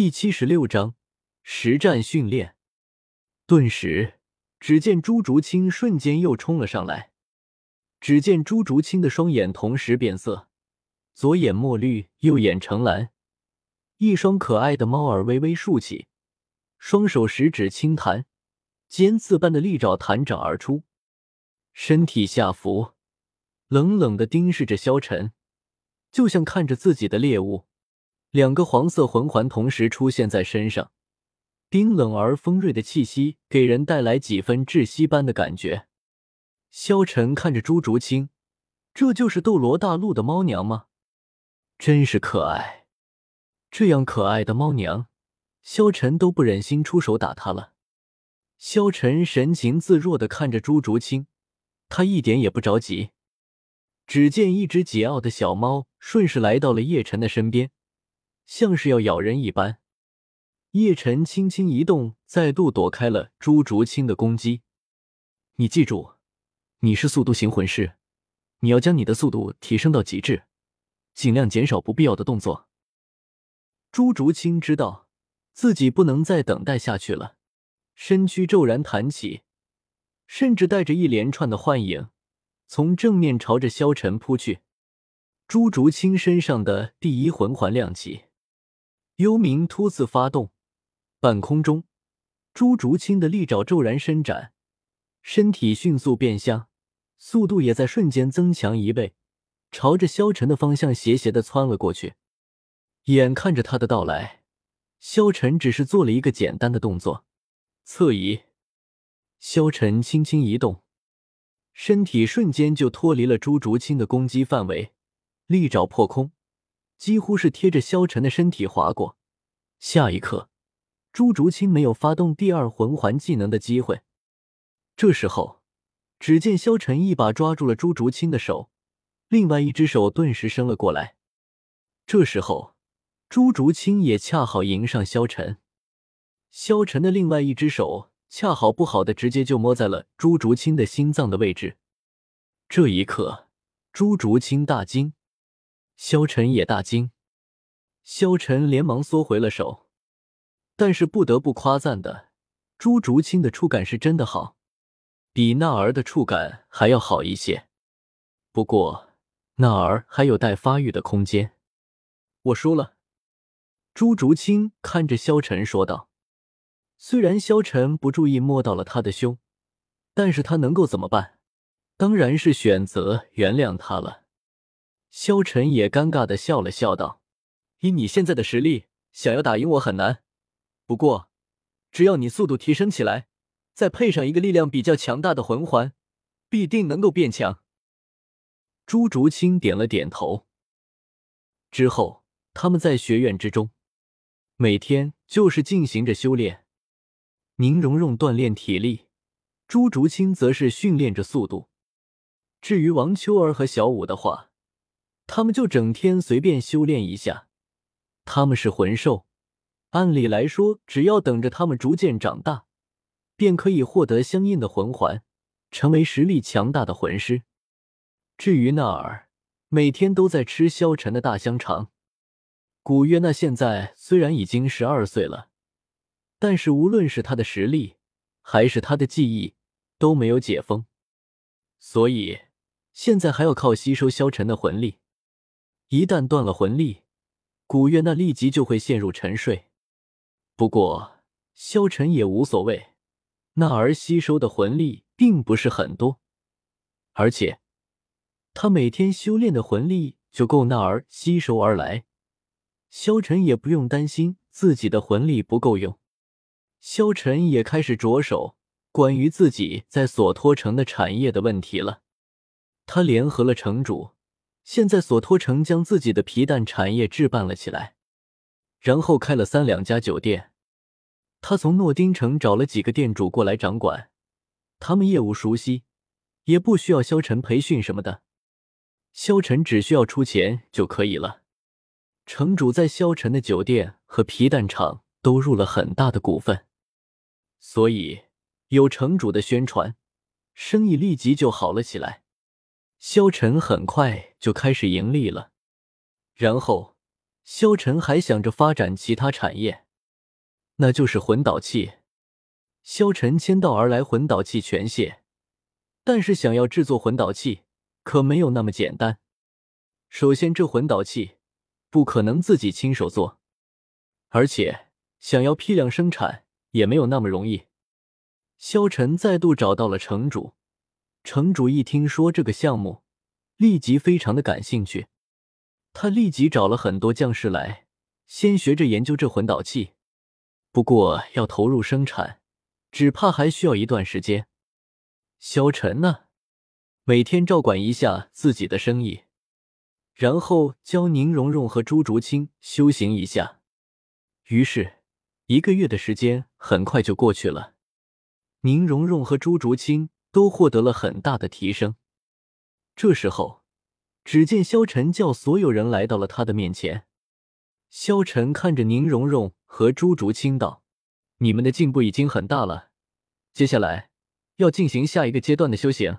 第七十六章实战训练。顿时，只见朱竹清瞬间又冲了上来。只见朱竹清的双眼同时变色，左眼墨绿，右眼橙蓝，一双可爱的猫耳微微竖起，双手食指轻弹，尖刺般的利爪弹掌而出，身体下伏，冷冷的盯视着萧晨，就像看着自己的猎物。两个黄色魂环同时出现在身上，冰冷而锋锐的气息给人带来几分窒息般的感觉。萧晨看着朱竹清，这就是斗罗大陆的猫娘吗？真是可爱，这样可爱的猫娘，萧晨都不忍心出手打她了。萧晨神情自若的看着朱竹清，他一点也不着急。只见一只桀骜的小猫顺势来到了叶晨的身边。像是要咬人一般，叶晨轻轻一动，再度躲开了朱竹清的攻击。你记住，你是速度型魂师，你要将你的速度提升到极致，尽量减少不必要的动作。朱竹清知道自己不能再等待下去了，身躯骤然弹起，甚至带着一连串的幻影，从正面朝着萧晨扑去。朱竹清身上的第一魂环亮起。幽冥突刺发动，半空中，朱竹清的利爪骤然伸展，身体迅速变向，速度也在瞬间增强一倍，朝着萧晨的方向斜斜的窜了过去。眼看着他的到来，萧晨只是做了一个简单的动作，侧移。萧晨轻轻一动，身体瞬间就脱离了朱竹清的攻击范围，利爪破空。几乎是贴着萧晨的身体划过，下一刻，朱竹清没有发动第二魂环技能的机会。这时候，只见萧晨一把抓住了朱竹清的手，另外一只手顿时伸了过来。这时候，朱竹清也恰好迎上萧晨，萧晨的另外一只手恰好不好的直接就摸在了朱竹清的心脏的位置。这一刻，朱竹清大惊。萧晨也大惊，萧晨连忙缩回了手，但是不得不夸赞的，朱竹清的触感是真的好，比娜儿的触感还要好一些。不过娜儿还有待发育的空间。我输了，朱竹清看着萧晨说道。虽然萧晨不注意摸到了他的胸，但是他能够怎么办？当然是选择原谅他了。萧晨也尴尬的笑了笑，道：“以你现在的实力，想要打赢我很难。不过，只要你速度提升起来，再配上一个力量比较强大的魂环，必定能够变强。”朱竹清点了点头。之后，他们在学院之中，每天就是进行着修炼。宁荣荣锻炼体力，朱竹清则是训练着速度。至于王秋儿和小舞的话，他们就整天随便修炼一下，他们是魂兽，按理来说，只要等着他们逐渐长大，便可以获得相应的魂环，成为实力强大的魂师。至于纳尔，每天都在吃萧晨的大香肠。古月娜现在虽然已经十二岁了，但是无论是他的实力，还是他的记忆，都没有解封，所以现在还要靠吸收萧晨的魂力。一旦断了魂力，古月娜立即就会陷入沉睡。不过萧晨也无所谓，那儿吸收的魂力并不是很多，而且他每天修炼的魂力就够那儿吸收而来，萧晨也不用担心自己的魂力不够用。萧晨也开始着手关于自己在索托城的产业的问题了，他联合了城主。现在索托城将自己的皮蛋产业置办了起来，然后开了三两家酒店。他从诺丁城找了几个店主过来掌管，他们业务熟悉，也不需要萧晨培训什么的，萧晨只需要出钱就可以了。城主在萧晨的酒店和皮蛋厂都入了很大的股份，所以有城主的宣传，生意立即就好了起来。萧晨很快就开始盈利了，然后萧晨还想着发展其他产业，那就是魂导器。萧晨签到而来，魂导器全卸。但是想要制作魂导器，可没有那么简单。首先，这魂导器不可能自己亲手做，而且想要批量生产也没有那么容易。萧晨再度找到了城主，城主一听说这个项目，立即非常的感兴趣。他立即找了很多将士来，先学着研究这魂导器。不过要投入生产，只怕还需要一段时间。萧晨呢，每天照管一下自己的生意，然后教宁荣荣和朱竹清修行一下。于是，一个月的时间很快就过去了，宁荣荣和朱竹清都获得了很大的提升。这时候，只见萧晨叫所有人来到了他的面前。萧晨看着宁荣荣和朱竹清道：“你们的进步已经很大了，接下来。”要进行下一个阶段的修行。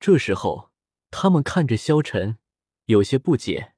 这时候，他们看着萧晨，有些不解。